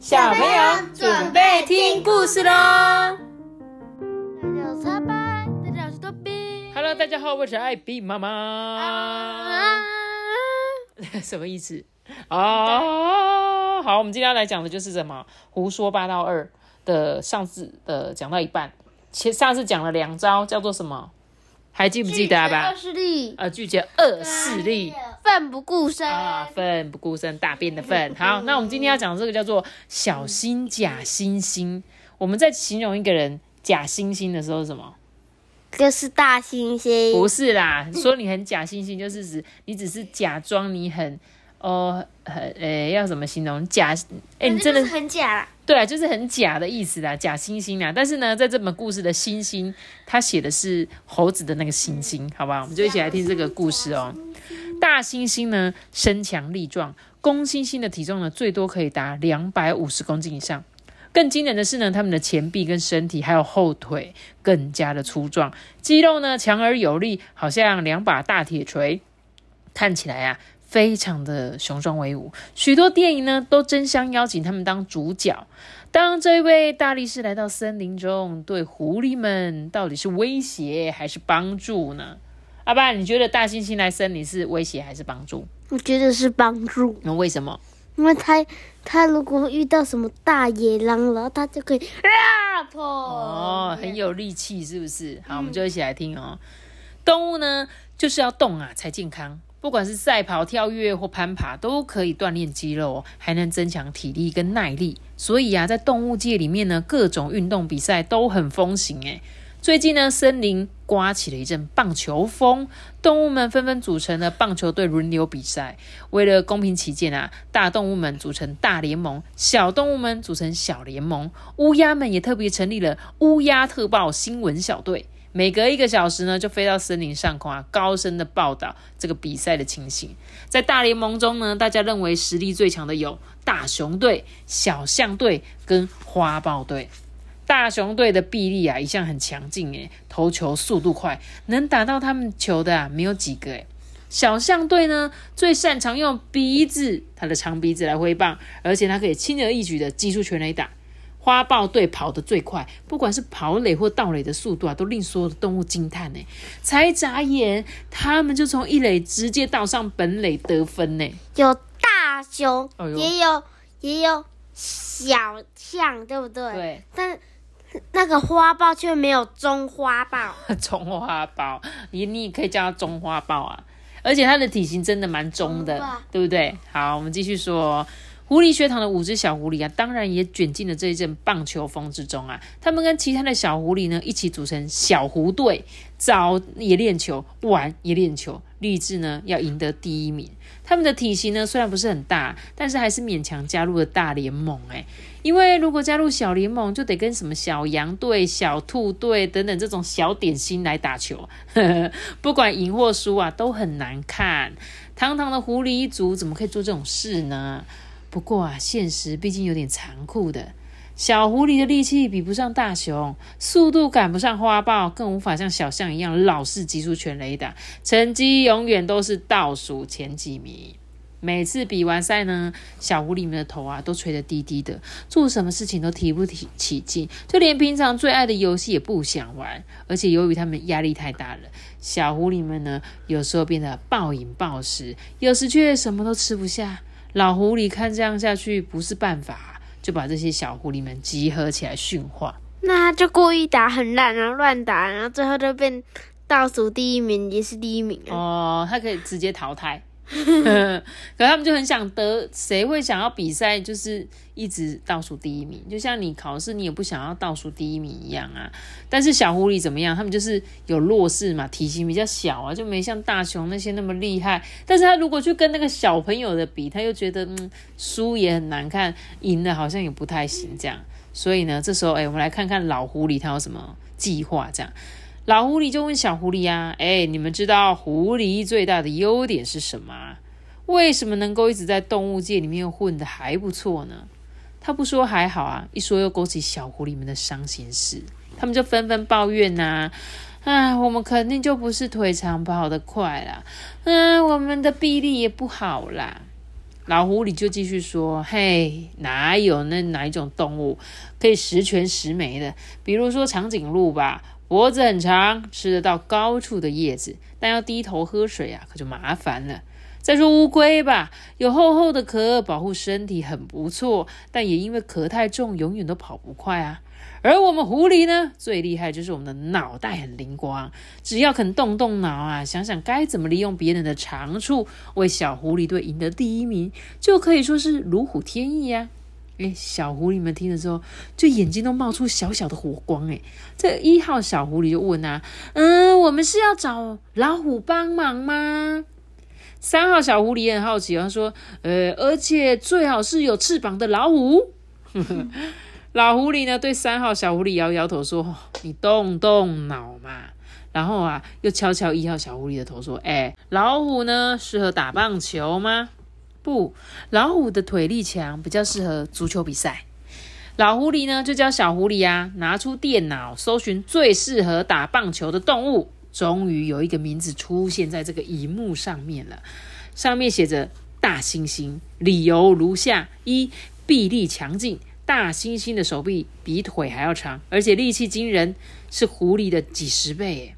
小朋友准备听故事喽！Hello，大家好，我是艾比妈妈。什么意思？哦，好，我们今天要来讲的就是什么？胡说八道二的上次的讲到一半，前上次讲了两招，叫做什么？还记不记得吧？二势力，呃，拒绝二势力，奋不顾身啊，奋不顾身，大便的粪。好，那我们今天要讲的这个叫做小心假惺惺。我们在形容一个人假惺惺的时候，什么？就是大猩猩。不是啦，说你很假惺惺，就是指 你只是假装你很。哦，很诶，要怎么形容假？哎，你真的很假。对啊，就是很假的意思啦，假惺惺啊。但是呢，在这本故事的星星，他写的是猴子的那个星星，好吧？我们就一起来听这个故事哦。大猩猩呢，身强力壮，公猩猩的体重呢，最多可以达两百五十公斤以上。更惊人的是呢，他们的前臂跟身体还有后腿更加的粗壮，肌肉呢强而有力，好像两把大铁锤，看起来啊。非常的雄壮威武，许多电影呢都争相邀请他们当主角。当这位大力士来到森林中，对狐狸们到底是威胁还是帮助呢？阿爸，你觉得大猩猩来森林是威胁还是帮助？我觉得是帮助。那为什么？因为他他如果遇到什么大野狼然后，他就可以啊跑哦，很有力气，是不是？好，我们就一起来听哦。动物呢就是要动啊，才健康。不管是赛跑、跳跃或攀爬，都可以锻炼肌肉，还能增强体力跟耐力。所以啊，在动物界里面呢，各种运动比赛都很风行。诶最近呢，森林刮起了一阵棒球风，动物们纷纷组成了棒球队轮流比赛。为了公平起见啊，大动物们组成大联盟，小动物们组成小联盟。乌鸦们也特别成立了乌鸦特报新闻小队。每隔一个小时呢，就飞到森林上空啊，高声的报道这个比赛的情形。在大联盟中呢，大家认为实力最强的有大熊队、小象队跟花豹队。大熊队的臂力啊，一向很强劲诶，投球速度快，能打到他们球的啊，没有几个诶。小象队呢，最擅长用鼻子，他的长鼻子来挥棒，而且他可以轻而易举的击出全垒打。花豹队跑得最快，不管是跑垒或盗垒的速度啊，都令所有的动物惊叹呢。才眨眼，他们就从一垒直接到上本垒得分呢。有大熊，也有也有小象，对不对？对。但那个花豹却没有中花豹。中花豹，你你也可以叫它中花豹啊。而且它的体型真的蛮中的，对不对？好，我们继续说。狐狸学堂的五只小狐狸啊，当然也卷进了这一阵棒球风之中啊。他们跟其他的小狐狸呢，一起组成小狐队，早也练球，晚也练球，立志呢要赢得第一名。他们的体型呢虽然不是很大，但是还是勉强加入了大联盟。诶，因为如果加入小联盟，就得跟什么小羊队、小兔队等等这种小点心来打球，不管赢或输啊，都很难看。堂堂的狐狸一族，怎么可以做这种事呢？不过啊，现实毕竟有点残酷的。小狐狸的力气比不上大熊，速度赶不上花豹，更无法像小象一样老是击出全垒打，成绩永远都是倒数前几名。每次比完赛呢，小狐狸们的头啊都垂得低低的，做什么事情都提不起起劲，就连平常最爱的游戏也不想玩。而且由于他们压力太大了，小狐狸们呢有时候变得暴饮暴食，有时却什么都吃不下。老狐狸看这样下去不是办法，就把这些小狐狸们集合起来训话。那他就故意打很烂，然后乱打，然后最后就变倒数第一名，也是第一名哦，他可以直接淘汰。可他们就很想得，谁会想要比赛就是一直倒数第一名？就像你考试，你也不想要倒数第一名一样啊。但是小狐狸怎么样？他们就是有弱势嘛，体型比较小啊，就没像大熊那些那么厉害。但是他如果去跟那个小朋友的比，他又觉得嗯，输也很难看，赢了好像也不太行这样。所以呢，这时候哎，我们来看看老狐狸他有什么计划这样。老狐狸就问小狐狸呀：“哎，你们知道狐狸最大的优点是什么？为什么能够一直在动物界里面混的还不错呢？”他不说还好啊，一说又勾起小狐狸们的伤心事，他们就纷纷抱怨呐：“啊，我们肯定就不是腿长跑得快啦，嗯，我们的臂力也不好啦。”老狐狸就继续说：“嘿，哪有那哪一种动物可以十全十美的？比如说长颈鹿吧，脖子很长，吃得到高处的叶子，但要低头喝水啊，可就麻烦了。再说乌龟吧，有厚厚的壳，保护身体很不错，但也因为壳太重，永远都跑不快啊。”而我们狐狸呢，最厉害就是我们的脑袋很灵光，只要肯动动脑啊，想想该怎么利用别人的长处，为小狐狸队赢得第一名，就可以说是如虎添翼呀！哎，小狐狸们听了之后，就眼睛都冒出小小的火光。哎，这一号小狐狸就问啊，嗯，我们是要找老虎帮忙吗？三号小狐狸也很好奇，他说，呃，而且最好是有翅膀的老虎。老狐狸呢，对三号小狐狸摇摇头说：“你动动脑嘛。”然后啊，又敲敲一号小狐狸的头说：“哎，老虎呢，适合打棒球吗？不，老虎的腿力强，比较适合足球比赛。”老狐狸呢，就叫小狐狸啊，拿出电脑搜寻最适合打棒球的动物。终于有一个名字出现在这个荧幕上面了，上面写着“大猩猩”，理由如下：一，臂力强劲。大猩猩的手臂比腿还要长，而且力气惊人，是狐狸的几十倍。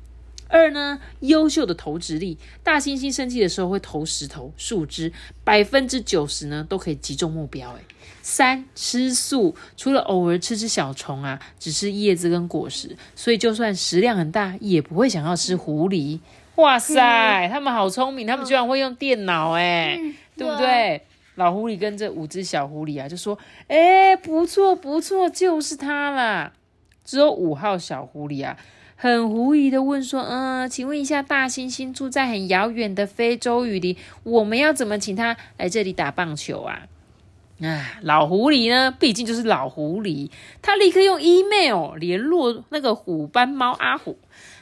二呢，优秀的投掷力，大猩猩生气的时候会投石头、树枝，百分之九十呢都可以击中目标。哎，三吃素，除了偶尔吃吃小虫啊，只吃叶子跟果实，所以就算食量很大，也不会想要吃狐狸。哇塞，他们好聪明，他们居然会用电脑，哎，对不对？老狐狸跟这五只小狐狸啊，就说：“哎，不错不错，就是它啦。”只有五号小狐狸啊，很狐疑的问说：“嗯，请问一下，大猩猩住在很遥远的非洲雨林，我们要怎么请他来这里打棒球啊？”啊，老狐狸呢，毕竟就是老狐狸，他立刻用 email 联络那个虎斑猫阿虎。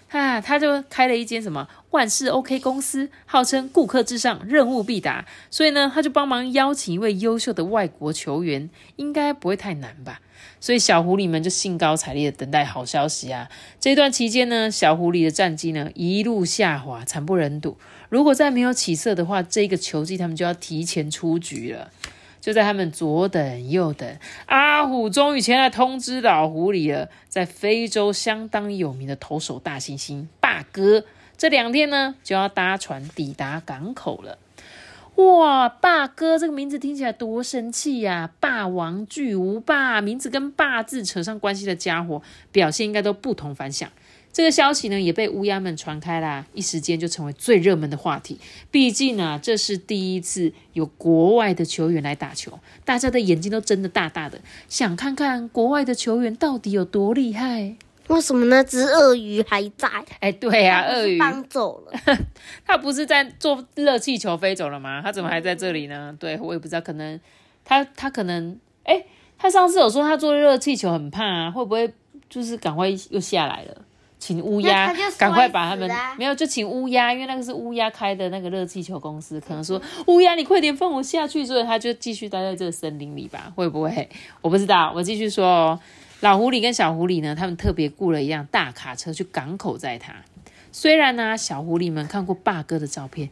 啊，他就开了一间什么万事 OK 公司，号称顾客至上，任务必达。所以呢，他就帮忙邀请一位优秀的外国球员，应该不会太难吧？所以小狐狸们就兴高采烈的等待好消息啊。这段期间呢，小狐狸的战绩呢一路下滑，惨不忍睹。如果再没有起色的话，这个球季他们就要提前出局了。就在他们左等右等，阿虎终于前来通知老狐狸了。在非洲相当有名的投手大猩猩霸哥，这两天呢就要搭船抵达港口了。哇，霸哥这个名字听起来多神气呀！霸王巨无霸，名字跟霸字扯上关系的家伙，表现应该都不同凡响。这个消息呢，也被乌鸦们传开啦，一时间就成为最热门的话题。毕竟啊，这是第一次有国外的球员来打球，大家的眼睛都睁得大大的，想看看国外的球员到底有多厉害。为什么那只鳄鱼还在？哎，对呀，鳄鱼搬走了。他不是在坐热气球飞走了吗？他怎么还在这里呢？对我也不知道，可能他他可能哎，他上次有说他坐热气球很怕啊，会不会就是赶快又下来了？请乌鸦赶快把他们没有就请乌鸦，因为那个是乌鸦开的那个热气球公司，可能说乌鸦你快点放我下去，所以他就继续待在这个森林里吧？会不会？我不知道。我继续说哦，老狐狸跟小狐狸呢，他们特别雇了一辆大卡车去港口载他。虽然呢，小狐狸们看过霸哥的照片，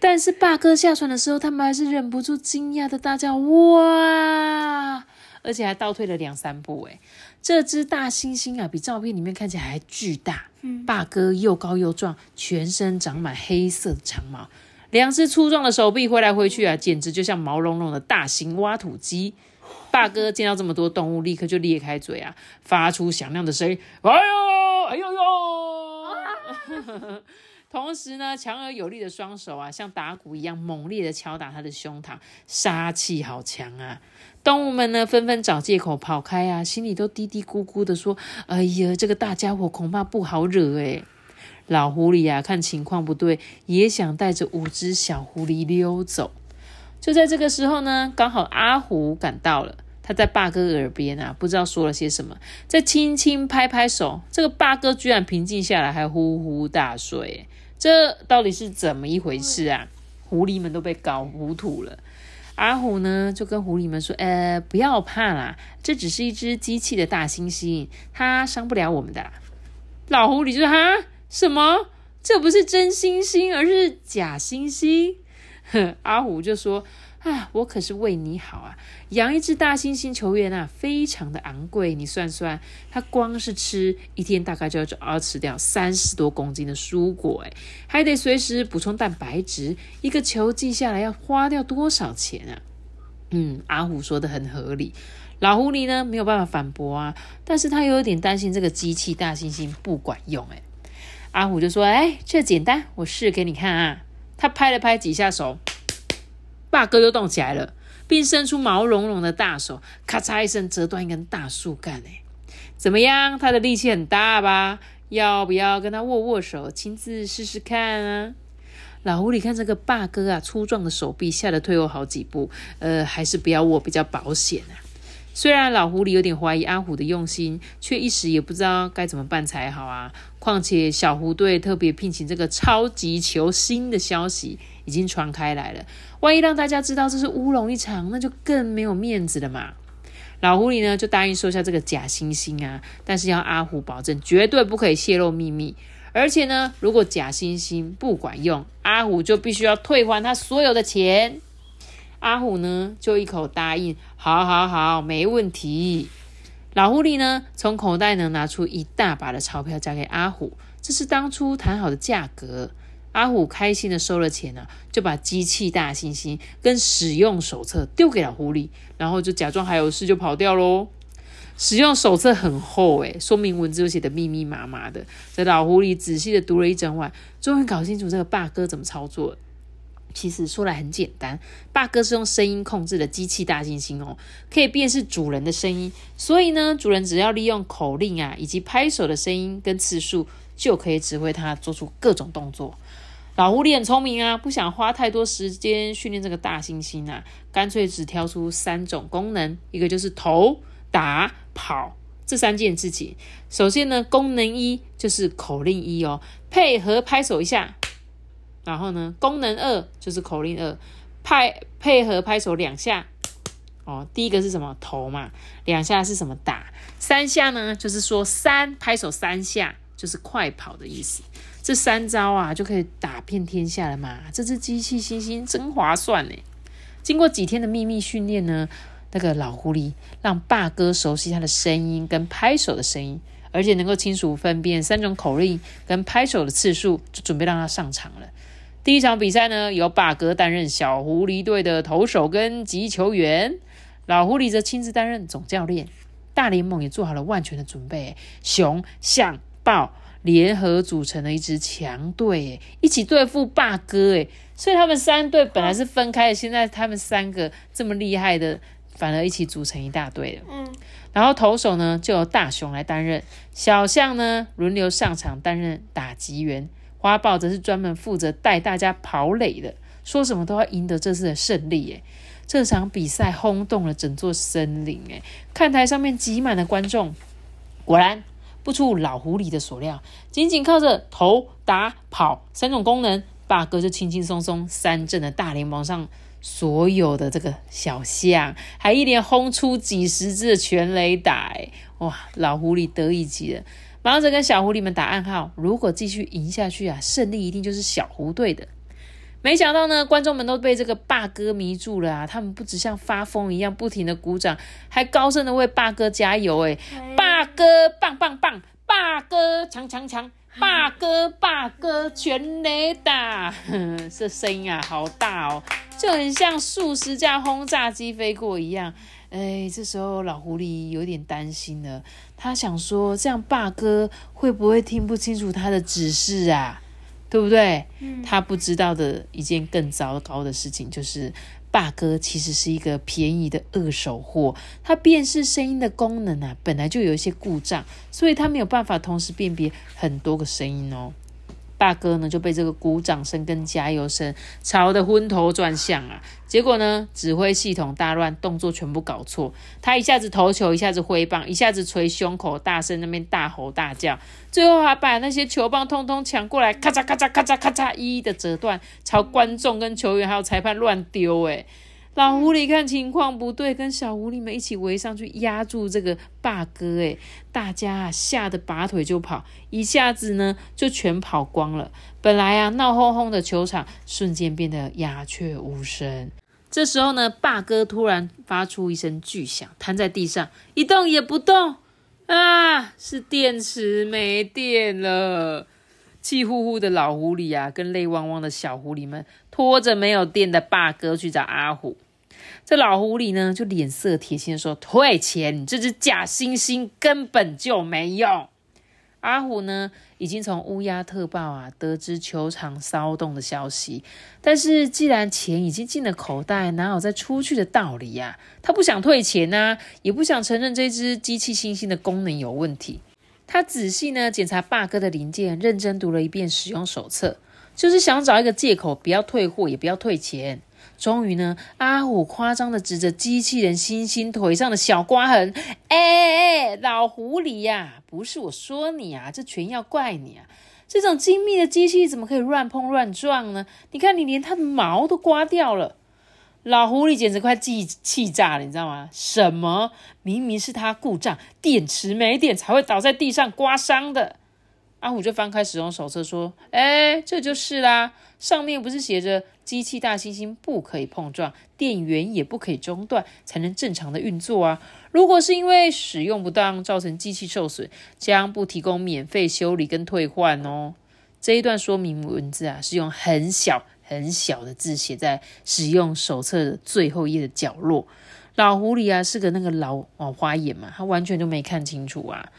但是霸哥下船的时候，他们还是忍不住惊讶的大叫哇！而且还倒退了两三步，哎。这只大猩猩啊，比照片里面看起来还巨大。霸哥又高又壮，全身长满黑色的长毛，两只粗壮的手臂挥来挥去啊，简直就像毛茸茸的大型挖土机。霸哥见到这么多动物，立刻就裂开嘴啊，发出响亮的声音：“哎呦，哎呦呦！” 同时呢，强而有力的双手啊，像打鼓一样猛烈的敲打他的胸膛，杀气好强啊！动物们呢，纷纷找借口跑开啊，心里都嘀嘀咕咕的说：“哎呀，这个大家伙恐怕不好惹诶。老狐狸啊，看情况不对，也想带着五只小狐狸溜走。就在这个时候呢，刚好阿虎赶到了，他在霸哥耳边啊，不知道说了些什么，在轻轻拍拍手。这个霸哥居然平静下来，还呼呼大睡。这到底是怎么一回事啊？狐狸们都被搞糊涂了。阿虎呢，就跟狐狸们说：“呃，不要怕啦，这只是一只机器的大猩猩，它伤不了我们的。”老狐狸就说：“哈，什么？这不是真猩猩，而是假猩猩？阿虎就说：“啊，我可是为你好啊！养一只大猩猩球员啊，非常的昂贵。你算算，它光是吃一天大概就要要吃掉三十多公斤的蔬果，哎，还得随时补充蛋白质。一个球寄下来要花掉多少钱啊？”嗯，阿虎说的很合理。老狐狸呢没有办法反驳啊，但是他有点担心这个机器大猩猩不管用，哎。阿虎就说：“哎，这简单，我试给你看啊。”他拍了拍几下手，霸哥又动起来了，并伸出毛茸茸的大手，咔嚓一声折断一根大树干。哎，怎么样？他的力气很大吧？要不要跟他握握手，亲自试试看啊？老狐狸看这个霸哥啊，粗壮的手臂，吓得退后好几步。呃，还是不要握比较保险啊。虽然老狐狸有点怀疑阿虎的用心，却一时也不知道该怎么办才好啊。况且小狐队特别聘请这个超级球星的消息已经传开来了，万一让大家知道这是乌龙一场，那就更没有面子了嘛。老狐狸呢就答应收下这个假猩猩啊，但是要阿虎保证绝对不可以泄露秘密，而且呢，如果假猩猩不管用，阿虎就必须要退还他所有的钱。阿虎呢，就一口答应，好，好，好，没问题。老狐狸呢，从口袋呢拿出一大把的钞票，交给阿虎，这是当初谈好的价格。阿虎开心的收了钱呢，就把机器大猩猩跟使用手册丢给老狐狸，然后就假装还有事就跑掉喽。使用手册很厚诶，说明文字又写的密密麻麻的。这老狐狸仔细的读了一整晚，终于搞清楚这个霸哥怎么操作。其实说来很简单，霸哥是用声音控制的机器大猩猩哦，可以辨识主人的声音，所以呢，主人只要利用口令啊，以及拍手的声音跟次数，就可以指挥它做出各种动作。老狐狸很聪明啊，不想花太多时间训练这个大猩猩啊，干脆只挑出三种功能，一个就是投、打、跑这三件事情。首先呢，功能一就是口令一哦，配合拍手一下。然后呢，功能二就是口令二，拍配合拍手两下。哦，第一个是什么头嘛？两下是什么打？三下呢？就是说三拍手三下就是快跑的意思。这三招啊，就可以打遍天下了嘛。这只机器猩猩真划算呢。经过几天的秘密训练呢，那个老狐狸让霸哥熟悉他的声音跟拍手的声音，而且能够清楚分辨三种口令跟拍手的次数，就准备让他上场了。第一场比赛呢，由霸哥担任小狐狸队的投手跟击球员，老狐狸则亲自担任总教练。大联盟也做好了万全的准备，熊、象、豹联合组成了一支强队，一起对付霸哥。哎，所以他们三队本来是分开的，现在他们三个这么厉害的，反而一起组成一大队了。嗯，然后投手呢，就由大熊来担任，小象呢轮流上场担任打击员。花豹则是专门负责带大家跑垒的，说什么都要赢得这次的胜利。诶，这场比赛轰动了整座森林。诶，看台上面挤满了观众。果然不出老狐狸的所料，仅仅靠着投、打、跑三种功能，霸哥就轻轻松松三振了大联盟上所有的这个小象，还一连轰出几十支的全垒打。哇，老狐狸得意极了。忙着跟小狐狸们打暗号，如果继续赢下去啊，胜利一定就是小狐队的。没想到呢，观众们都被这个霸哥迷住了啊！他们不止像发疯一样不停的鼓掌，还高声的为霸哥加油。哎，霸哥棒棒棒，霸哥强强强，霸哥霸哥全雷打，这声音啊好大哦，就很像数十架轰炸机飞过一样。哎，这时候老狐狸有点担心了。他想说，这样霸哥会不会听不清楚他的指示啊？对不对？他不知道的一件更糟糕的事情就是，霸哥其实是一个便宜的二手货。他辨识声音的功能啊，本来就有一些故障，所以他没有办法同时辨别很多个声音哦。大哥呢就被这个鼓掌声跟加油声吵得昏头转向啊！结果呢，指挥系统大乱，动作全部搞错。他一下子投球，一下子挥棒，一下子捶胸口，大声那边大吼大叫，最后还把那些球棒通通抢过来，咔嚓咔嚓咔嚓咔嚓，一一的折断，朝观众跟球员还有裁判乱丢。诶老狐狸看情况不对，跟小狐狸们一起围上去压住这个霸哥。哎，大家啊吓得拔腿就跑，一下子呢就全跑光了。本来啊闹哄哄的球场，瞬间变得鸦雀无声。这时候呢，霸哥突然发出一声巨响，瘫在地上，一动也不动。啊，是电池没电了！气呼呼的老狐狸啊，跟泪汪汪的小狐狸们拖着没有电的霸哥去找阿虎。这老狐狸呢，就脸色铁青说：“退钱！你这只假惺惺根本就没用。”阿虎呢，已经从乌鸦特报啊得知球场骚动的消息，但是既然钱已经进了口袋，哪有再出去的道理呀？他不想退钱呐，也不想承认这只机器猩猩的功能有问题。他仔细呢检查霸哥的零件，认真读了一遍使用手册，就是想找一个借口，不要退货，也不要退钱。终于呢，阿虎夸张的指着机器人星星腿上的小刮痕，哎哎哎，老狐狸呀，不是我说你啊，这全要怪你啊！这种精密的机器怎么可以乱碰乱撞呢？你看，你连它的毛都刮掉了。老狐狸简直快气气炸了，你知道吗？什么？明明是它故障，电池没电才会倒在地上刮伤的。阿虎就翻开使用手册说：“哎，这就是啦，上面不是写着机器大猩猩不可以碰撞，电源也不可以中断，才能正常的运作啊？如果是因为使用不当造成机器受损，将不提供免费修理跟退换哦。这一段说明文字啊，是用很小很小的字写在使用手册的最后一页的角落。老狐狸啊，是个那个老老花眼嘛，他完全就没看清楚啊。”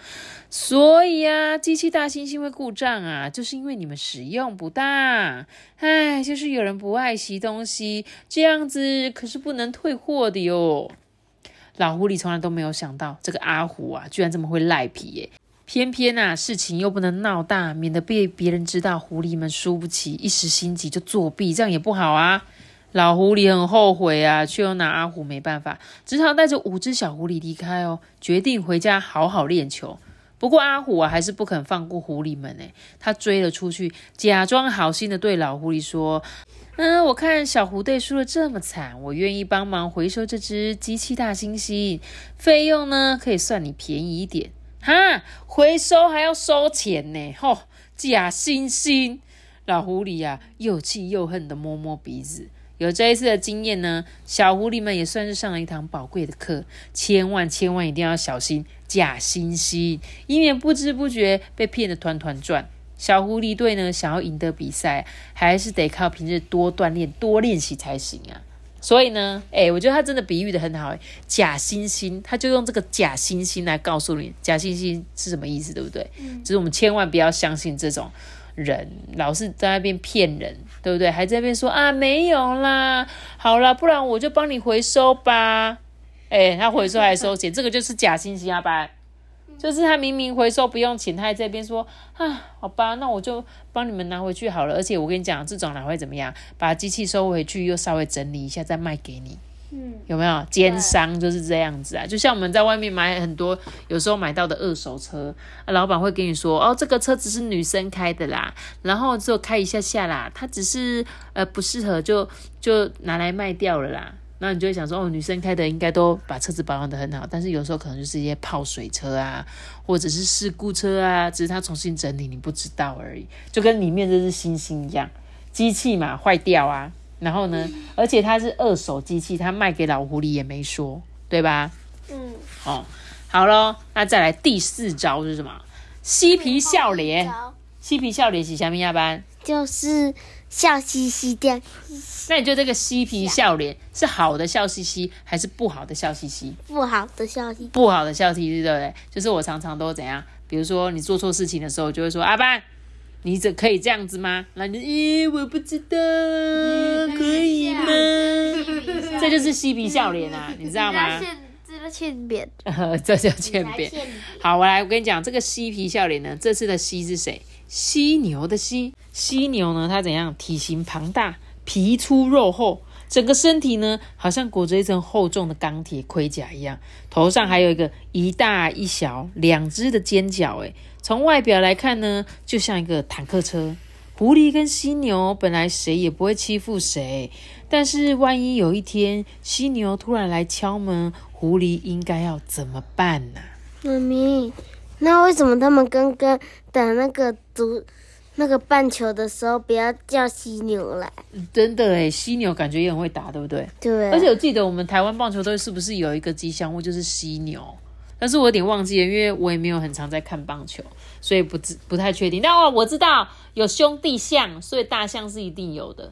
所以啊，机器大猩猩会故障啊，就是因为你们使用不当。唉，就是有人不爱惜东西，这样子可是不能退货的哟。老狐狸从来都没有想到，这个阿虎啊，居然这么会赖皮耶！偏偏啊，事情又不能闹大，免得被别人知道，狐狸们输不起，一时心急就作弊，这样也不好啊。老狐狸很后悔啊，却又拿阿虎没办法，只好带着五只小狐狸离开哦，决定回家好好练球。不过阿虎啊，还是不肯放过狐狸们呢，他追了出去，假装好心的对老狐狸说：“嗯，我看小狐队输了这么惨，我愿意帮忙回收这只机器大猩猩，费用呢可以算你便宜一点。”哈，回收还要收钱呢？吼，假惺惺！老狐狸呀，又气又恨的摸摸鼻子。有这一次的经验呢，小狐狸们也算是上了一堂宝贵的课，千万千万一定要小心假惺惺，以免不知不觉被骗得团团转。小狐狸队呢，想要赢得比赛，还是得靠平日多锻炼、多练习才行啊。所以呢，哎，我觉得他真的比喻的很好，假惺惺，他就用这个假惺惺来告诉你，假惺惺是什么意思，对不对？嗯，就是我们千万不要相信这种。人老是在那边骗人，对不对？还在那边说啊，没有啦，好啦，不然我就帮你回收吧。哎，他回收还收钱，这个就是假信息啊，吧？就是他明明回收不用钱，他还在边说啊，好吧，那我就帮你们拿回去好了。而且我跟你讲，这种哪会怎么样？把机器收回去，又稍微整理一下，再卖给你。有没有奸商就是这样子啊？就像我们在外面买很多，有时候买到的二手车，啊老板会跟你说：“哦，这个车子是女生开的啦，然后只有开一下下啦，它只是呃不适合，就就拿来卖掉了啦。”那你就会想说：“哦，女生开的应该都把车子保养的很好，但是有时候可能就是一些泡水车啊，或者是事故车啊，只是它重新整理你不知道而已，就跟里面这只星星一样，机器嘛坏掉啊。”然后呢？而且它是二手机器，它卖给老狐狸也没说，对吧？嗯。哦，好咯，那再来第四招是什么？嬉皮笑脸。嬉皮笑脸是什么呀？班就是笑嘻嘻的。那你觉得这个嬉皮笑脸是好的笑嘻嘻，还是不好的笑嘻嘻？不好的笑嘻。不好的笑嘻嘻，对不对？就是我常常都怎样？比如说你做错事情的时候，就会说阿班。你这可以这样子吗？那你咦，我不知道，可以吗？这就是嬉皮笑脸啊，你知道吗？这叫欠扁。这叫欠扁。好，我来，我跟你讲，这个嬉皮笑脸呢，这次的嬉是谁？犀牛的犀。犀牛呢，它怎样？体型庞大，皮粗肉厚，整个身体呢，好像裹着一层厚重的钢铁盔甲一样。头上还有一个一大一小两只的尖角，诶从外表来看呢，就像一个坦克车。狐狸跟犀牛本来谁也不会欺负谁，但是万一有一天犀牛突然来敲门，狐狸应该要怎么办呢？妈咪，那为什么他们刚刚等那个足那个棒球的时候不要叫犀牛来？真的诶犀牛感觉也很会打，对不对？对。而且我记得我们台湾棒球队是不是有一个吉祥物就是犀牛？但是我有点忘记了，因为我也没有很常在看棒球，所以不知不太确定。但哦，我知道有兄弟象，所以大象是一定有的，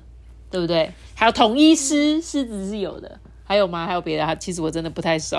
对不对？还有统一狮，狮子是有的。还有吗？还有别的？其实我真的不太熟。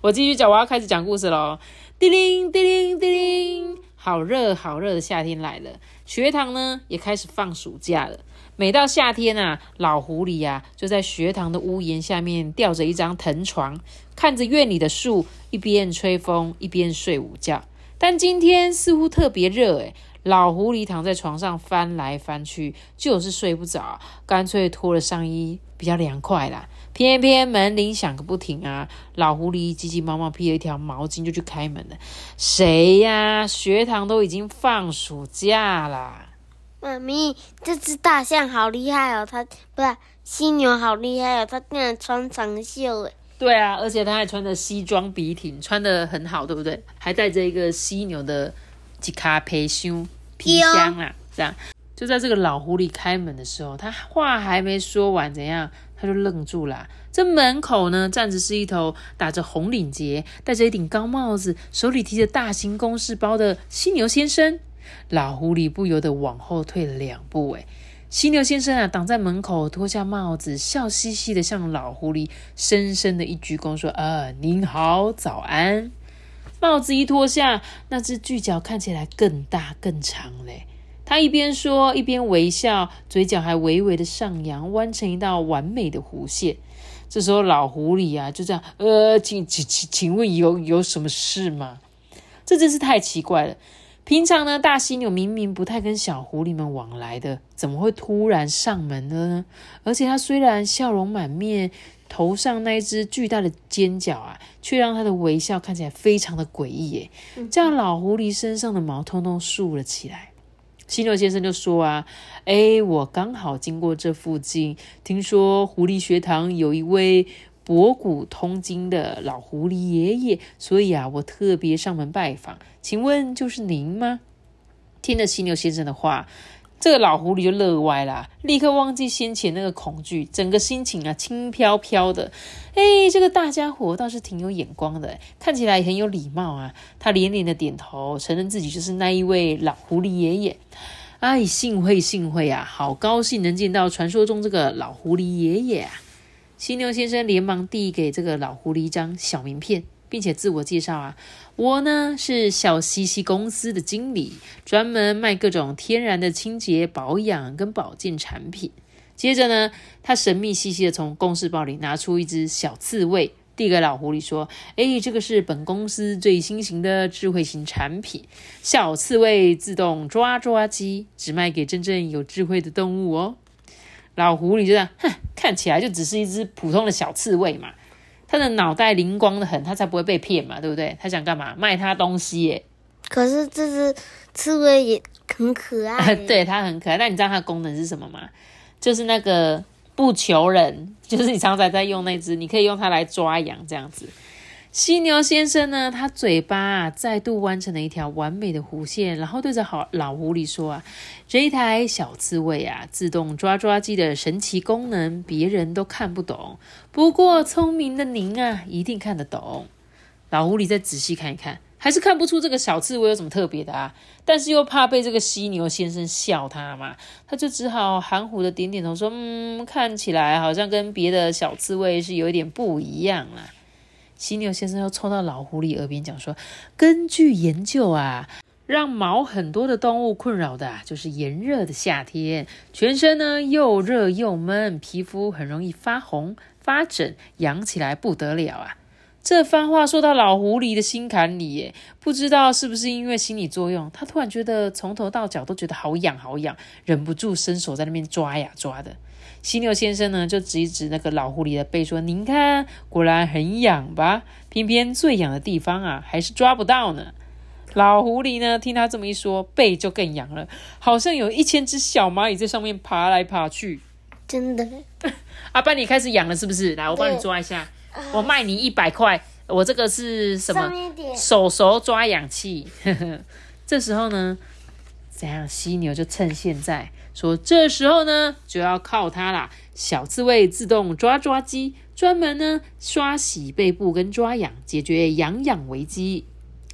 我继续讲，我要开始讲故事喽。叮铃叮铃叮铃，好热好热的夏天来了，学堂呢也开始放暑假了。每到夏天啊，老狐狸呀就在学堂的屋檐下面吊着一张藤床，看着院里的树，一边吹风一边睡午觉。但今天似乎特别热，诶老狐狸躺在床上翻来翻去，就是睡不着，干脆脱了上衣，比较凉快啦。偏偏门铃响个不停啊！老狐狸急急忙忙披了一条毛巾就去开门了。谁呀？学堂都已经放暑假啦。妈咪，这只大象好厉害哦！它不是犀牛好厉害哦！它竟然穿长袖诶。对啊，而且它还穿着西装笔挺，穿的很好，对不对？还带着一个犀牛的吉卡皮箱皮箱啊，这样。就在这个老狐狸开门的时候，他话还没说完，怎样他就愣住了。这门口呢，站着是一头打着红领结、戴着一顶高帽子、手里提着大型公事包的犀牛先生。老狐狸不由得往后退了两步。哎，犀牛先生啊，挡在门口，脱下帽子，笑嘻嘻的向老狐狸深深的一鞠躬，说：“呃，您好，早安。”帽子一脱下，那只巨脚看起来更大更长嘞。他一边说，一边微笑，嘴角还微微的上扬，弯成一道完美的弧线。这时候，老狐狸啊，就这样，呃，请请请，请问有有什么事吗？这真是太奇怪了。平常呢，大犀牛明明不太跟小狐狸们往来的，怎么会突然上门了呢？而且他虽然笑容满面，头上那一只巨大的尖角啊，却让他的微笑看起来非常的诡异耶。这样，老狐狸身上的毛通通竖了起来。犀牛先生就说啊，哎，我刚好经过这附近，听说狐狸学堂有一位。博古通今的老狐狸爷爷，所以啊，我特别上门拜访。请问就是您吗？听了犀牛先生的话，这个老狐狸就乐歪了，立刻忘记先前那个恐惧，整个心情啊轻飘飘的。哎，这个大家伙倒是挺有眼光的，看起来很有礼貌啊。他连连的点头，承认自己就是那一位老狐狸爷爷。哎，幸会幸会啊，好高兴能见到传说中这个老狐狸爷爷啊！犀牛先生连忙递给这个老狐狸一张小名片，并且自我介绍啊，我呢是小西西公司的经理，专门卖各种天然的清洁保养跟保健产品。接着呢，他神秘兮兮的从公事包里拿出一只小刺猬，递给老狐狸说：“哎，这个是本公司最新型的智慧型产品——小刺猬自动抓抓机，只卖给真正有智慧的动物哦。”老狐狸就这样，哼，看起来就只是一只普通的小刺猬嘛。他的脑袋灵光的很，他才不会被骗嘛，对不对？他想干嘛？卖他东西耶。可是这只刺猬也很可爱。对，它很可爱。那你知道它的功能是什么吗？就是那个不求人，就是你常常在用那只，你可以用它来抓羊这样子。犀牛先生呢？他嘴巴再度弯成了一条完美的弧线，然后对着好老狐狸说：“啊，这一台小刺猬啊，自动抓抓机的神奇功能，别人都看不懂。不过聪明的您啊，一定看得懂。”老狐狸再仔细看一看，还是看不出这个小刺猬有什么特别的啊。但是又怕被这个犀牛先生笑他嘛，他就只好含糊的点点头说：“嗯，看起来好像跟别的小刺猬是有一点不一样啦。”犀牛先生又凑到老狐狸耳边讲说：“根据研究啊，让毛很多的动物困扰的就是炎热的夏天，全身呢又热又闷，皮肤很容易发红发疹，痒起来不得了啊！”这番话说到老狐狸的心坎里，耶，不知道是不是因为心理作用，他突然觉得从头到脚都觉得好痒好痒，忍不住伸手在那边抓呀抓的。犀牛先生呢，就指一指那个老狐狸的背，说：“您看，果然很痒吧？偏偏最痒的地方啊，还是抓不到呢。”老狐狸呢，听他这么一说，背就更痒了，好像有一千只小蚂蚁在上面爬来爬去。真的，阿班，你开始痒了是不是？来，我帮你抓一下，我卖你一百块。我这个是什么？手手抓氧器。这时候呢，怎样？犀牛就趁现在说，这时候呢就要靠它啦。小刺猬自动抓抓机，专门呢刷洗背部跟抓痒，解决痒痒危机。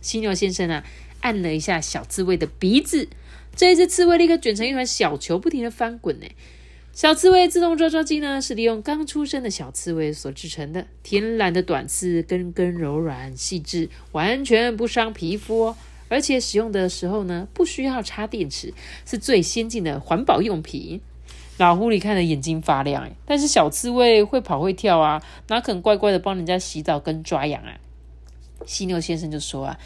犀牛先生啊，按了一下小刺猬的鼻子，这一只刺猬立刻卷成一团小球，不停的翻滚呢。小刺猬自动抓抓机呢，是利用刚出生的小刺猬所制成的，天然的短刺，根根柔软细致，完全不伤皮肤哦，而且使用的时候呢，不需要插电池，是最先进的环保用品。老狐狸看的眼睛发亮，但是小刺猬会跑会跳啊，哪肯乖乖的帮人家洗澡跟抓痒啊？犀牛先生就说啊。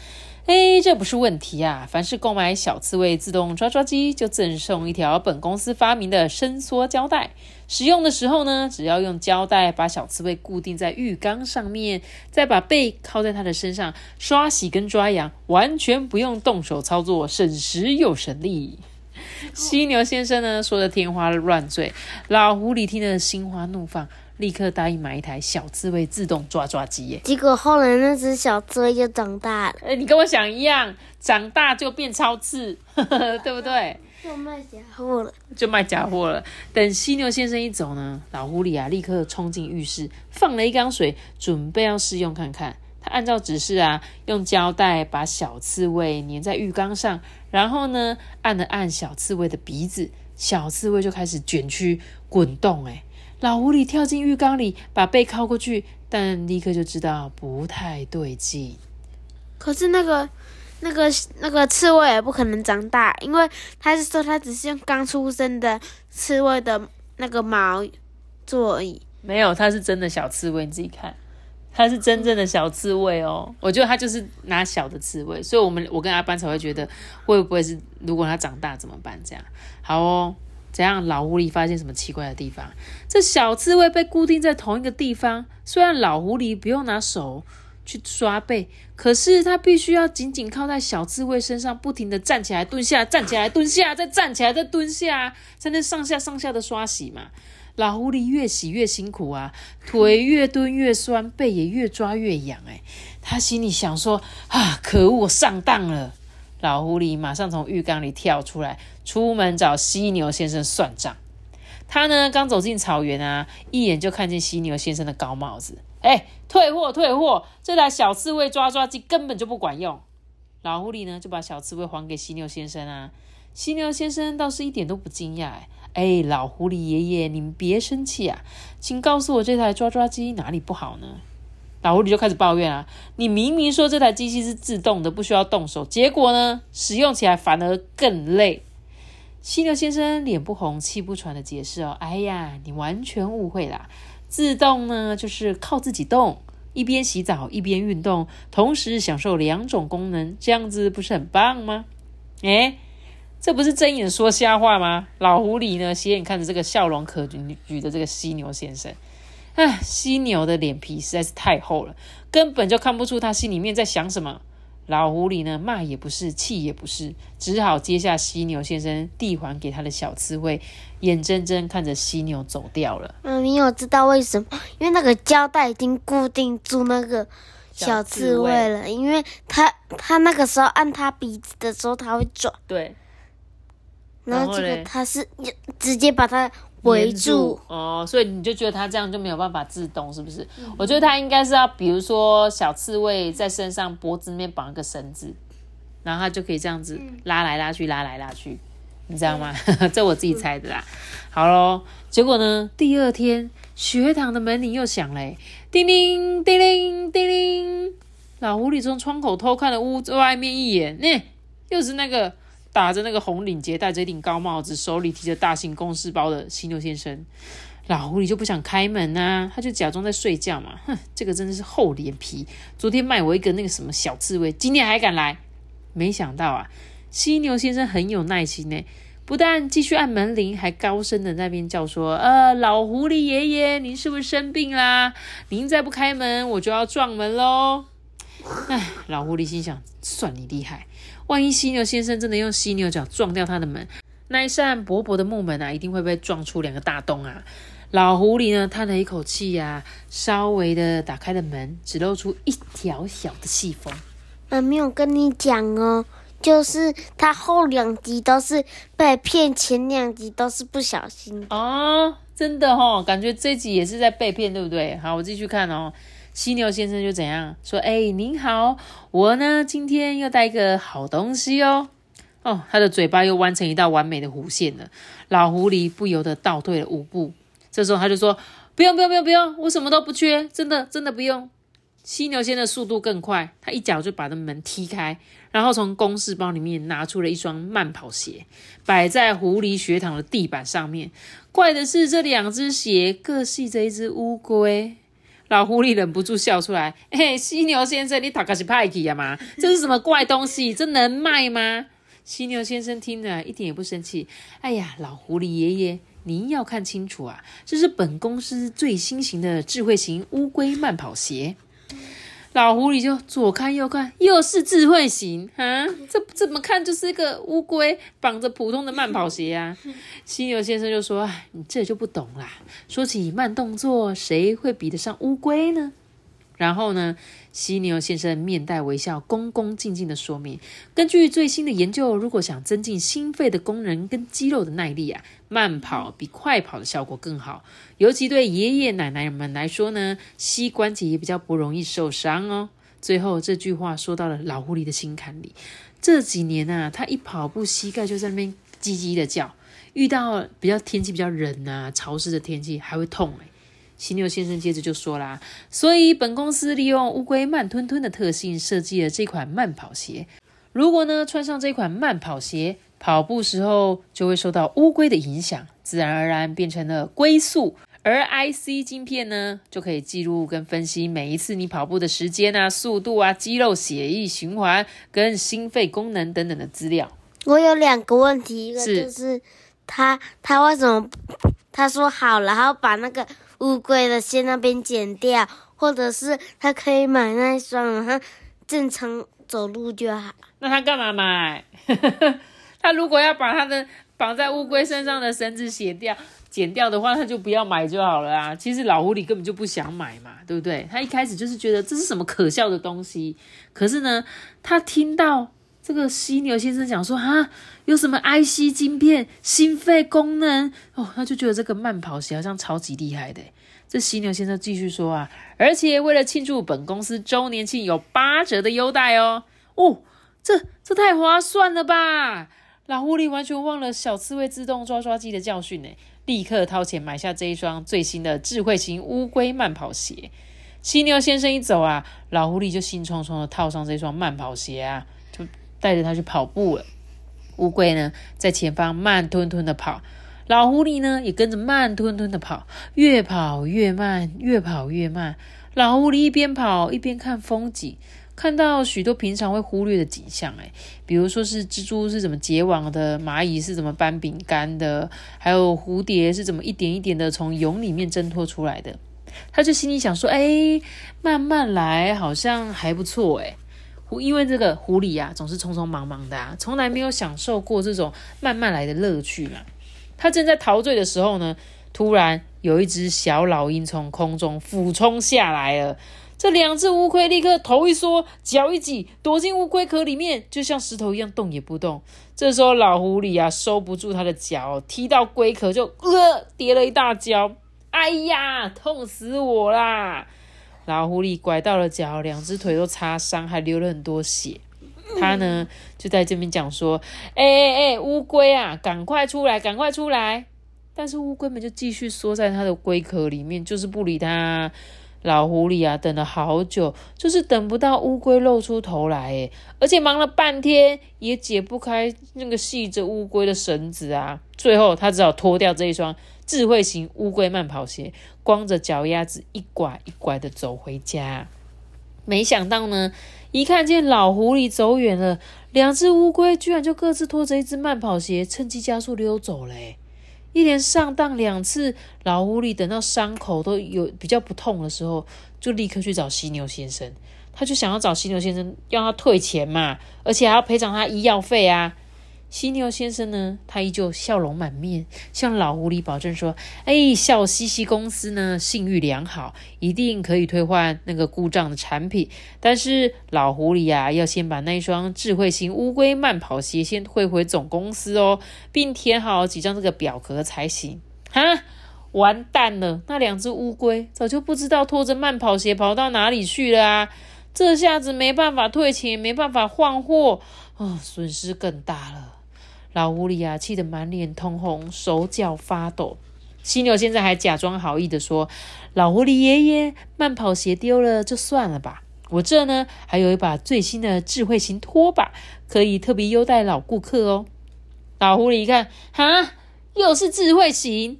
哎，这不是问题啊！凡是购买小刺猬自动抓抓机，就赠送一条本公司发明的伸缩胶带。使用的时候呢，只要用胶带把小刺猬固定在浴缸上面，再把背靠在它的身上刷洗跟抓痒，完全不用动手操作，省时又省力。犀牛先生呢说的天花乱坠，老狐狸听得心花怒放。立刻答应买一台小刺猬自动抓抓机耶！结果后来那只小刺猬就长大了。哎，你跟我想一样，长大就变超刺，对不对？就卖假货了。就卖假货了。等犀牛先生一走呢，老狐狸啊立刻冲进浴室，放了一缸水，准备要试用看看。他按照指示啊，用胶带把小刺猬粘在浴缸上，然后呢按了按小刺猬的鼻子，小刺猬就开始卷曲滚动。哎。老狐狸跳进浴缸里，把背靠过去，但立刻就知道不太对劲。可是那个、那个、那个刺猬也不可能长大，因为他是说他只是用刚出生的刺猬的那个毛做而已。没有，它是真的小刺猬，你自己看，它是真正的小刺猬哦。我觉得它就是拿小的刺猬，所以我们我跟阿班才会觉得会不会是如果它长大怎么办？这样好哦。怎样？老狐狸发现什么奇怪的地方？这小刺猬被固定在同一个地方。虽然老狐狸不用拿手去刷背，可是他必须要紧紧靠在小刺猬身上，不停的站起来、蹲下、站起来、蹲下，再站起来、再蹲下，才能上下上下的刷洗嘛。老狐狸越洗越辛苦啊，腿越蹲越酸，背也越抓越痒。哎，他心里想说：啊，可恶，我上当了。老狐狸马上从浴缸里跳出来，出门找犀牛先生算账。他呢，刚走进草原啊，一眼就看见犀牛先生的高帽子。哎，退货，退货！这台小刺猬抓抓机根本就不管用。老狐狸呢，就把小刺猬还给犀牛先生啊。犀牛先生倒是一点都不惊讶。哎，老狐狸爷爷，你们别生气啊，请告诉我这台抓抓机哪里不好呢？老狐狸就开始抱怨啊！你明明说这台机器是自动的，不需要动手，结果呢，使用起来反而更累。犀牛先生脸不红气不喘的解释哦：“哎呀，你完全误会啦！自动呢，就是靠自己动，一边洗澡一边运动，同时享受两种功能，这样子不是很棒吗？”哎，这不是睁眼说瞎话吗？老狐狸呢，斜眼看着这个笑容可掬的这个犀牛先生。唉，犀牛的脸皮实在是太厚了，根本就看不出他心里面在想什么。老狐狸呢，骂也不是，气也不是，只好接下犀牛先生递还给他的小刺猬，眼睁睁看着犀牛走掉了。嗯，你有知道为什么？因为那个胶带已经固定住那个小刺猬了，因为他他那个时候按他鼻子的时候，他会转。对。然后这个他是直接把它。围住哦，所以你就觉得它这样就没有办法自动，是不是？我觉得它应该是要，比如说小刺猬在身上脖子那边绑一个绳子，然后它就可以这样子拉来拉去，拉来拉去，你知道吗？这我自己猜的啦。好喽，结果呢，第二天学堂的门铃又响嘞，叮铃叮铃叮铃，老狐狸从窗口偷看了屋外面一眼，那又是那个。打着那个红领结，戴着一顶高帽子，手里提着大型公事包的犀牛先生，老狐狸就不想开门呐，他就假装在睡觉嘛。哼，这个真的是厚脸皮。昨天卖我一个那个什么小刺猬，今天还敢来？没想到啊，犀牛先生很有耐心呢，不但继续按门铃，还高声的那边叫说：“呃，老狐狸爷爷，您是不是生病啦？您再不开门，我就要撞门喽。”哎，老狐狸心想：算你厉害，万一犀牛先生真的用犀牛角撞掉他的门，那一扇薄薄的木门啊，一定会被撞出两个大洞啊！老狐狸呢，叹了一口气呀，稍微的打开了门，只露出一条小的细缝。妈咪，我跟你讲哦，就是他后两集都是被骗，前两集都是不小心哦。真的哦，感觉这集也是在被骗，对不对？好，我继续看哦。犀牛先生就怎样说？哎，您好，我呢今天又带一个好东西哦。哦，他的嘴巴又弯成一道完美的弧线了。老狐狸不由得倒退了五步。这时候他就说：“不用不用不用不用，我什么都不缺，真的真的不用。”犀牛先生速度更快，他一脚就把那门踢开，然后从公事包里面拿出了一双慢跑鞋，摆在狐狸学堂的地板上面。怪的是，这两只鞋各系着一只乌龟。老狐狸忍不住笑出来：“嘿，犀牛先生，你打个是派气呀吗？这是什么怪东西？这能卖吗？”犀牛先生听了一点也不生气。哎呀，老狐狸爷爷。您要看清楚啊，这是本公司最新型的智慧型乌龟慢跑鞋。老狐狸就左看右看，又是智慧型 啊，这怎么看就是一个乌龟绑着普通的慢跑鞋啊。犀牛先生就说：“你这就不懂啦，说起慢动作，谁会比得上乌龟呢？”然后呢？犀牛先生面带微笑，恭恭敬敬的说明：根据最新的研究，如果想增进心肺的功能跟肌肉的耐力啊，慢跑比快跑的效果更好。尤其对爷爷奶奶们来说呢，膝关节也比较不容易受伤哦。最后这句话说到了老狐狸的心坎里。这几年啊，他一跑步，膝盖就在那边叽叽的叫；遇到比较天气比较冷啊、潮湿的天气，还会痛哎。犀牛先生接着就说啦：“所以本公司利用乌龟慢吞吞的特性设计了这款慢跑鞋。如果呢穿上这款慢跑鞋，跑步时候就会受到乌龟的影响，自然而然变成了龟速。而 IC 晶片呢，就可以记录跟分析每一次你跑步的时间啊、速度啊、肌肉血液循环跟心肺功能等等的资料。”我有两个问题，一个就是他他为什么他说好，然后把那个。乌龟的线那边剪掉，或者是他可以买那一双，他正常走路就好。那他干嘛买？他如果要把他的绑在乌龟身上的绳子剪掉、剪掉的话，他就不要买就好了啊。其实老狐狸根本就不想买嘛，对不对？他一开始就是觉得这是什么可笑的东西。可是呢，他听到。这个犀牛先生讲说啊，有什么 IC 晶片、心肺功能哦，他就觉得这个慢跑鞋好像超级厉害的。这犀牛先生继续说啊，而且为了庆祝本公司周年庆，有八折的优待哦。哦，这这太划算了吧！老狐狸完全忘了小刺猬自动抓抓机的教训呢，立刻掏钱买下这一双最新的智慧型乌龟慢跑鞋。犀牛先生一走啊，老狐狸就兴冲冲的套上这双慢跑鞋啊。带着它去跑步了。乌龟呢，在前方慢吞吞的跑，老狐狸呢，也跟着慢吞吞的跑，越跑越慢，越跑越慢。老狐狸一边跑一边看风景，看到许多平常会忽略的景象，哎，比如说是蜘蛛是怎么结网的，蚂蚁是怎么搬饼干的，还有蝴蝶是怎么一点一点的从蛹里面挣脱出来的。他就心里想说：“哎，慢慢来，好像还不错，哎。”因为这个狐狸啊，总是匆匆忙忙的啊，从来没有享受过这种慢慢来的乐趣嘛。他正在陶醉的时候呢，突然有一只小老鹰从空中俯冲下来了。这两只乌龟立刻头一缩，脚一挤，躲进乌龟壳里面，就像石头一样动也不动。这时候老狐狸啊，收不住他的脚，踢到龟壳就呃跌了一大跤。哎呀，痛死我啦！老狐狸拐到了脚，两只腿都擦伤，还流了很多血。他呢就在这边讲说：“哎哎哎，乌龟啊，赶快出来，赶快出来！”但是乌龟们就继续缩在它的龟壳里面，就是不理它。老狐狸啊，等了好久，就是等不到乌龟露出头来，哎，而且忙了半天也解不开那个系着乌龟的绳子啊。最后，他只好脱掉这一双。智慧型乌龟慢跑鞋，光着脚丫子一拐一拐的走回家。没想到呢，一看见老狐狸走远了，两只乌龟居然就各自拖着一只慢跑鞋，趁机加速溜走了。一连上当两次，老狐狸等到伤口都有比较不痛的时候，就立刻去找犀牛先生。他就想要找犀牛先生要他退钱嘛，而且还要赔偿他医药费啊。犀牛先生呢，他依旧笑容满面，向老狐狸保证说：“哎，笑嘻嘻公司呢，信誉良好，一定可以退换那个故障的产品。但是老狐狸呀，要先把那双智慧型乌龟慢跑鞋先退回总公司哦，并填好几张这个表格才行。”哈，完蛋了！那两只乌龟早就不知道拖着慢跑鞋跑到哪里去了啊！这下子没办法退钱，没办法换货，啊，损失更大了。老狐狸啊，气得满脸通红，手脚发抖。犀牛现在还假装好意的说：“老狐狸爷爷，慢跑鞋丢了就算了吧，我这呢还有一把最新的智慧型拖把，可以特别优待老顾客哦。”老狐狸一看，哈，又是智慧型，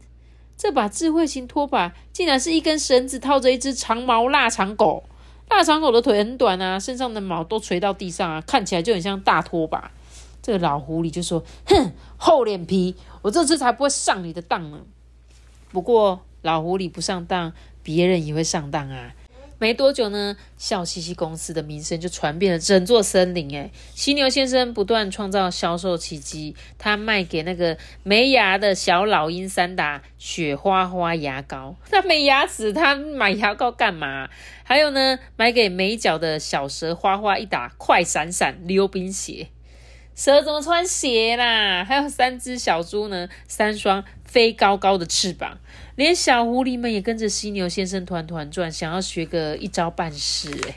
这把智慧型拖把竟然是一根绳子套着一只长毛腊肠狗。腊肠狗的腿很短啊，身上的毛都垂到地上啊，看起来就很像大拖把。这个老狐狸就说：“哼，厚脸皮，我这次才不会上你的当呢。”不过老狐狸不上当，别人也会上当啊。没多久呢，笑嘻嘻公司的名声就传遍了整座森林。哎，犀牛先生不断创造销售奇迹，他卖给那个没牙的小老鹰三打雪花花牙膏。那没牙齿，他买牙膏干嘛？还有呢，买给没脚的小蛇花花一打快闪闪溜冰鞋。蛇怎么穿鞋啦？还有三只小猪呢，三双飞高高的翅膀，连小狐狸们也跟着犀牛先生团团转，想要学个一招半式。哎，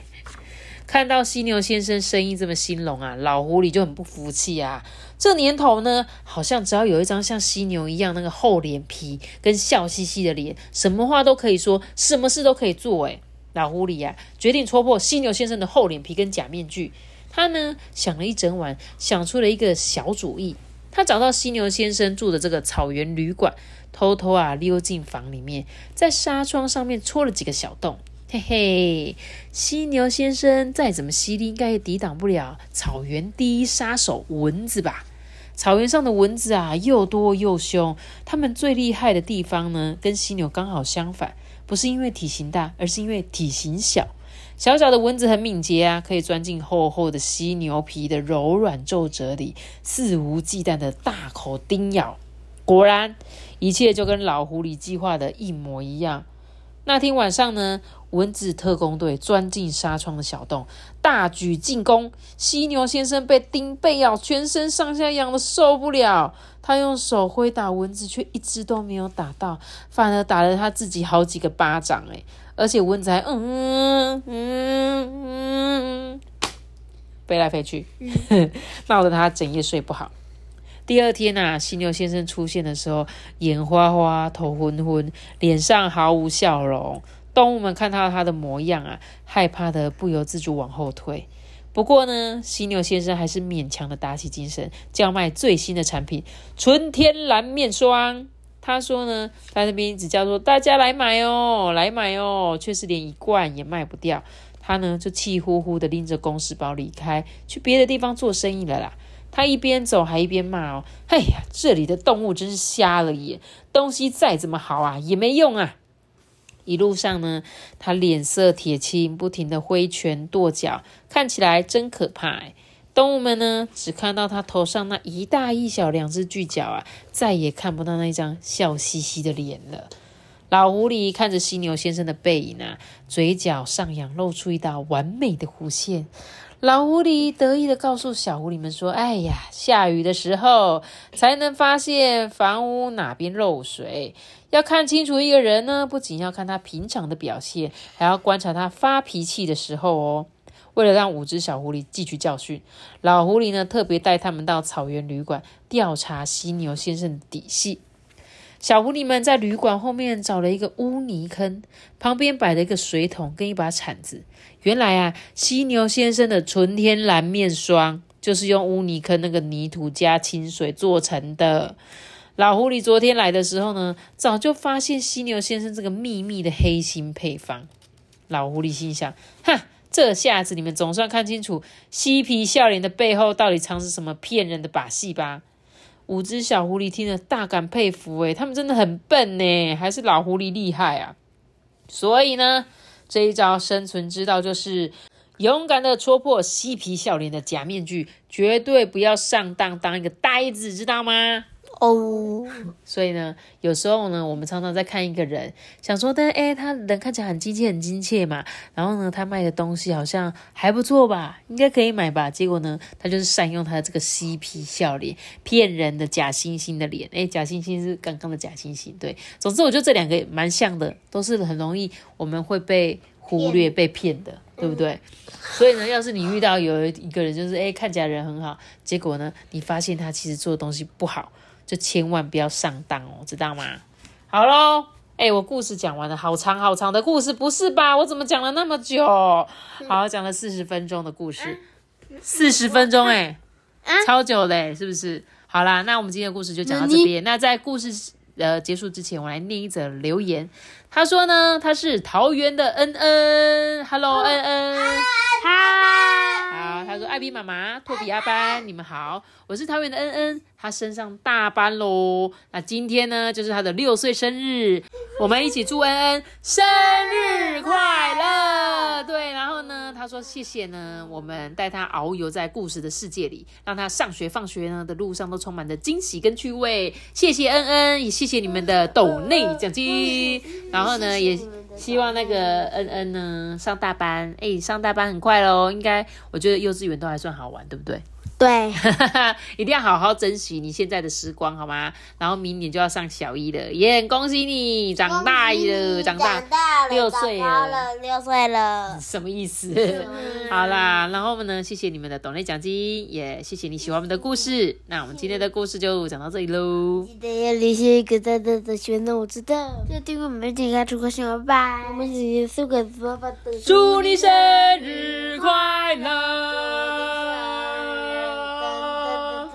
看到犀牛先生生意这么兴隆啊，老狐狸就很不服气啊。这年头呢，好像只要有一张像犀牛一样那个厚脸皮跟笑嘻嘻的脸，什么话都可以说，什么事都可以做。哎，老狐狸呀，决定戳破犀牛先生的厚脸皮跟假面具。他呢想了一整晚，想出了一个小主意。他找到犀牛先生住的这个草原旅馆，偷偷啊溜进房里面，在纱窗上面戳了几个小洞。嘿嘿，犀牛先生再怎么犀利，应该也抵挡不了草原第一杀手蚊子吧？草原上的蚊子啊，又多又凶。它们最厉害的地方呢，跟犀牛刚好相反，不是因为体型大，而是因为体型小。小小的蚊子很敏捷啊，可以钻进厚厚的犀牛皮的柔软皱褶里，肆无忌惮的大口叮咬。果然，一切就跟老狐狸计划的一模一样。那天晚上呢，蚊子特工队钻进纱窗的小洞，大举进攻。犀牛先生被叮被咬，全身上下痒的受不了。他用手挥打蚊子，却一只都没有打到，反而打了他自己好几个巴掌。诶而且蚊子还嗯嗯嗯飞来飞去，闹得他整夜睡不好。第二天呐，犀牛先生出现的时候，眼花花、头昏昏，脸上毫无笑容。动物们看到他的模样啊，害怕的不由自主往后退。不过呢，犀牛先生还是勉强的打起精神，叫卖最新的产品——纯天然面霜。他说呢，他那边一直叫做大家来买哦，来买哦，却是连一罐也卖不掉。他呢就气呼呼的拎着公事包离开，去别的地方做生意了啦。他一边走还一边骂哦：“哎呀，这里的动物真是瞎了眼，东西再怎么好啊也没用啊！”一路上呢，他脸色铁青，不停的挥拳跺脚，看起来真可怕。动物们呢，只看到他头上那一大一小两只巨角啊，再也看不到那张笑嘻嘻的脸了。老狐狸看着犀牛先生的背影啊，嘴角上扬，露出一道完美的弧线。老狐狸得意的告诉小狐狸们说：“哎呀，下雨的时候才能发现房屋哪边漏水。要看清楚一个人呢，不仅要看他平常的表现，还要观察他发脾气的时候哦。”为了让五只小狐狸汲取教训，老狐狸呢特别带他们到草原旅馆调查犀牛先生的底细。小狐狸们在旅馆后面找了一个污泥坑，旁边摆了一个水桶跟一把铲子。原来啊，犀牛先生的纯天然面霜就是用污泥坑那个泥土加清水做成的。老狐狸昨天来的时候呢，早就发现犀牛先生这个秘密的黑心配方。老狐狸心想：哼。这下子你们总算看清楚嬉皮笑脸的背后到底藏着什么骗人的把戏吧？五只小狐狸听了大感佩服，诶，他们真的很笨呢，还是老狐狸厉害啊！所以呢，这一招生存之道就是勇敢的戳破嬉皮笑脸的假面具，绝对不要上当当一个呆子，知道吗？哦，所以呢，有时候呢，我们常常在看一个人，想说，但哎，他人看起来很亲切，很亲切嘛。然后呢，他卖的东西好像还不错吧，应该可以买吧。结果呢，他就是善用他的这个嬉皮笑脸，骗人的假惺惺的脸。哎，假惺惺是刚刚的假惺惺。对，总之我觉得这两个蛮像的，都是很容易我们会被忽略、被骗的，对不对？所以呢，要是你遇到有一个人，就是哎看起来人很好，结果呢，你发现他其实做的东西不好。就千万不要上当哦，知道吗？好喽，哎，我故事讲完了，好长好长的故事，不是吧？我怎么讲了那么久？好，讲了四十分钟的故事，四十分钟，哎，超久嘞，是不是？好啦，那我们今天的故事就讲到这边。那在故事呃结束之前，我来念一则留言。他说呢，他是桃园的恩恩，Hello，恩恩，嗨，他说艾比妈妈、托比阿班，你们好，我是桃园的恩恩。他升上大班喽，那今天呢就是他的六岁生日，我们一起祝恩恩生日快乐。对，然后呢，他说谢谢呢，我们带他遨游在故事的世界里，让他上学放学呢的路上都充满着惊喜跟趣味。谢谢恩恩，也谢谢你们的斗内奖金。然后呢，也希望那个恩恩呢上大班，哎，上大班很快喽，应该我觉得幼稚园都还算好玩，对不对？对，一定要好好珍惜你现在的时光，好吗？然后明年就要上小一了，也很恭喜你长大了，长大六岁了，六岁了，什么意思？好啦，然后我们呢，谢谢你们的懂内奖金，也谢谢你喜欢我们的故事。那我们今天的故事就讲到这里喽。记得要留下一个大大的喜欢让我知道。要订阅我们点开出个小拜拜。我们直接送给爸爸的。祝你生日快乐！